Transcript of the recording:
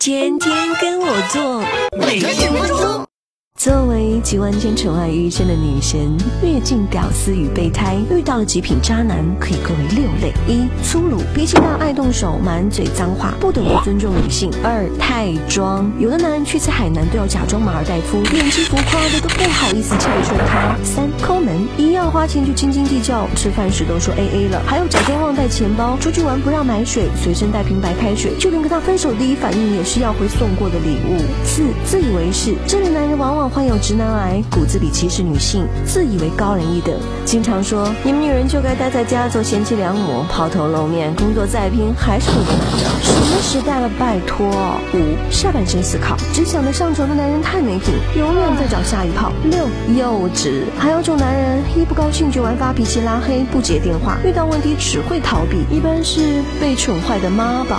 天天跟我做，每天几分钟。几万千宠爱于一身的女神，阅尽屌丝与备胎，遇到了极品渣男，可以归为六类：一、粗鲁，脾气大，爱动手，满嘴脏话，不懂得尊重女性；二、太装，有的男人去次海南都要假装马尔代夫，演技浮夸的都不好意思拆穿他；三、抠门，一要花钱就斤斤计较，吃饭时都说 A A 了，还有假装忘带钱包，出去玩不让买水，随身带瓶白开水，就连跟他分手第一反应也是要回送过的礼物。四、自以为是，这类男人往往。患有直男癌，骨子里歧视女性，自以为高人一等，经常说你们女人就该待在家做贤妻良母，抛头露面，工作再拼还是会被男的。什么时代了，拜托！五下半身思考，只想着上床的男人太没品，永远在找下一炮。六幼稚，还有种男人一不高兴就玩发脾气、拉黑、不接电话，遇到问题只会逃避，一般是被宠坏的妈宝。